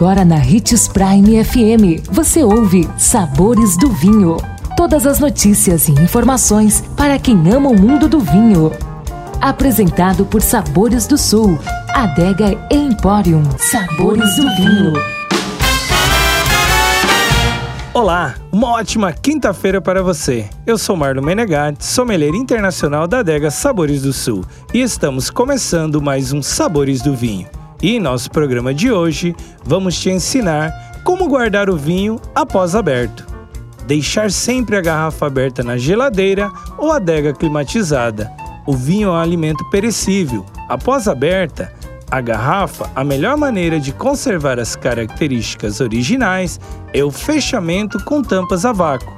Agora na Ritz Prime FM, você ouve Sabores do Vinho. Todas as notícias e informações para quem ama o mundo do vinho. Apresentado por Sabores do Sul, Adega Emporium. Sabores do Vinho. Olá, uma ótima quinta-feira para você. Eu sou Marlon Menegatti, sommelier internacional da adega Sabores do Sul e estamos começando mais um Sabores do Vinho. E em nosso programa de hoje, vamos te ensinar como guardar o vinho após aberto. Deixar sempre a garrafa aberta na geladeira ou adega climatizada. O vinho é um alimento perecível. Após aberta, a garrafa, a melhor maneira de conservar as características originais é o fechamento com tampas a vácuo.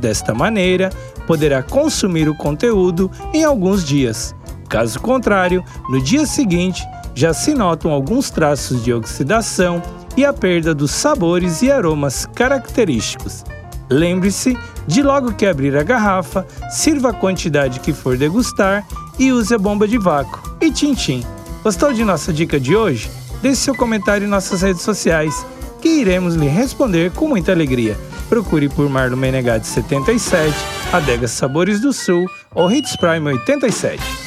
Desta maneira, poderá consumir o conteúdo em alguns dias. Caso contrário, no dia seguinte já se notam alguns traços de oxidação e a perda dos sabores e aromas característicos. Lembre-se de logo que abrir a garrafa, sirva a quantidade que for degustar e use a bomba de vácuo. E tchim, Gostou de nossa dica de hoje? Deixe seu comentário em nossas redes sociais, que iremos lhe responder com muita alegria. Procure por Marlon Menegatti 77, Adega Sabores do Sul ou Hits Prime 87